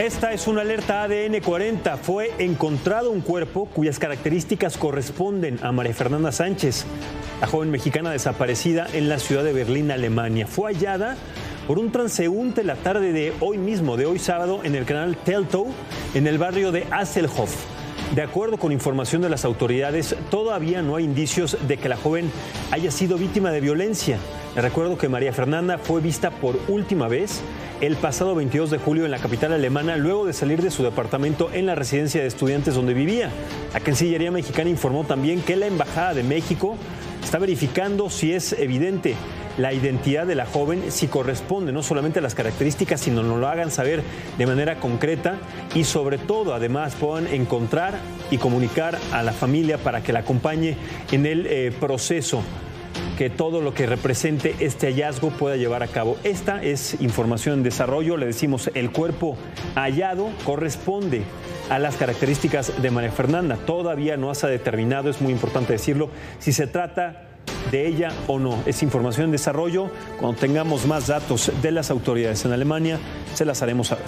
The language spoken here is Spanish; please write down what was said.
Esta es una alerta ADN 40. Fue encontrado un cuerpo cuyas características corresponden a María Fernanda Sánchez, la joven mexicana desaparecida en la ciudad de Berlín, Alemania. Fue hallada por un transeúnte la tarde de hoy mismo, de hoy sábado, en el canal Teltow, en el barrio de Asselhoff. De acuerdo con información de las autoridades, todavía no hay indicios de que la joven haya sido víctima de violencia. Recuerdo que María Fernanda fue vista por última vez el pasado 22 de julio en la capital alemana luego de salir de su departamento en la residencia de estudiantes donde vivía. La Cancillería mexicana informó también que la Embajada de México está verificando si es evidente la identidad de la joven, si corresponde no solamente a las características, sino nos lo hagan saber de manera concreta y sobre todo además puedan encontrar y comunicar a la familia para que la acompañe en el eh, proceso que todo lo que represente este hallazgo pueda llevar a cabo. Esta es información en desarrollo, le decimos el cuerpo hallado corresponde a las características de María Fernanda. Todavía no se ha determinado, es muy importante decirlo, si se trata de ella o no. Es información en desarrollo. Cuando tengamos más datos de las autoridades en Alemania, se las haremos saber.